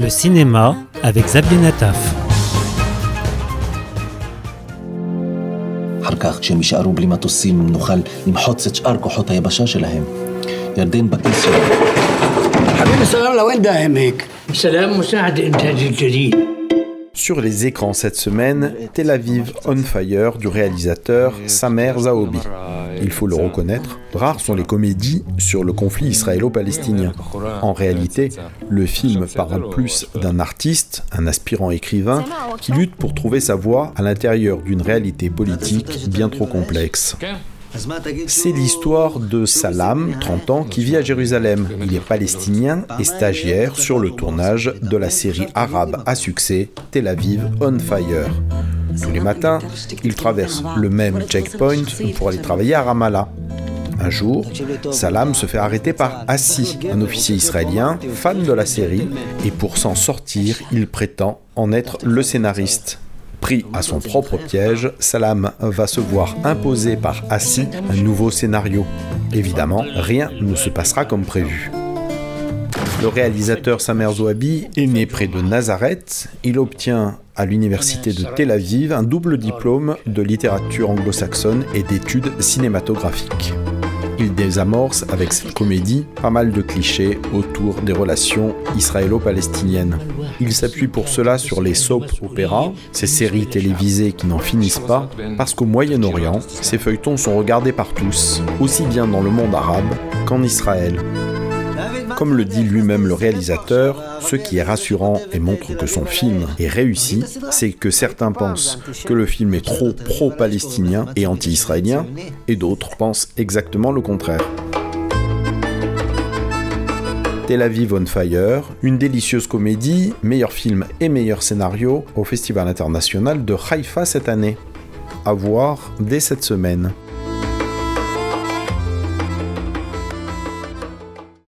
Le cinéma avec Xavier Nataf. Sur les écrans cette semaine, Tel Aviv on Fire du réalisateur Samer Zaobi. Il faut le reconnaître, rares sont les comédies sur le conflit israélo-palestinien. En réalité, le film parle plus d'un artiste, un aspirant écrivain, qui lutte pour trouver sa voie à l'intérieur d'une réalité politique bien trop complexe. C'est l'histoire de Salam, 30 ans, qui vit à Jérusalem. Il est palestinien et stagiaire sur le tournage de la série arabe à succès Tel Aviv on Fire. Tous les matins, il traverse le même checkpoint pour aller travailler à Ramallah. Un jour, Salam se fait arrêter par Assi, un officier israélien, fan de la série, et pour s'en sortir, il prétend en être le scénariste. Pris à son propre piège, Salam va se voir imposer par Assi un nouveau scénario. Évidemment, rien ne se passera comme prévu. Le réalisateur Samer Zouabi est né près de Nazareth. Il obtient à l'université de Tel Aviv un double diplôme de littérature anglo-saxonne et d'études cinématographiques. Il désamorce avec cette comédie pas mal de clichés autour des relations israélo-palestiniennes. Il s'appuie pour cela sur les soap opéras, ces séries télévisées qui n'en finissent pas, parce qu'au Moyen-Orient, ces feuilletons sont regardés par tous, aussi bien dans le monde arabe qu'en Israël. Comme le dit lui-même le réalisateur, ce qui est rassurant et montre que son film est réussi, c'est que certains pensent que le film est trop pro-palestinien et anti-israélien, et d'autres pensent exactement le contraire. Tel Aviv on Fire, une délicieuse comédie, meilleur film et meilleur scénario au Festival international de Haïfa cette année. À voir dès cette semaine.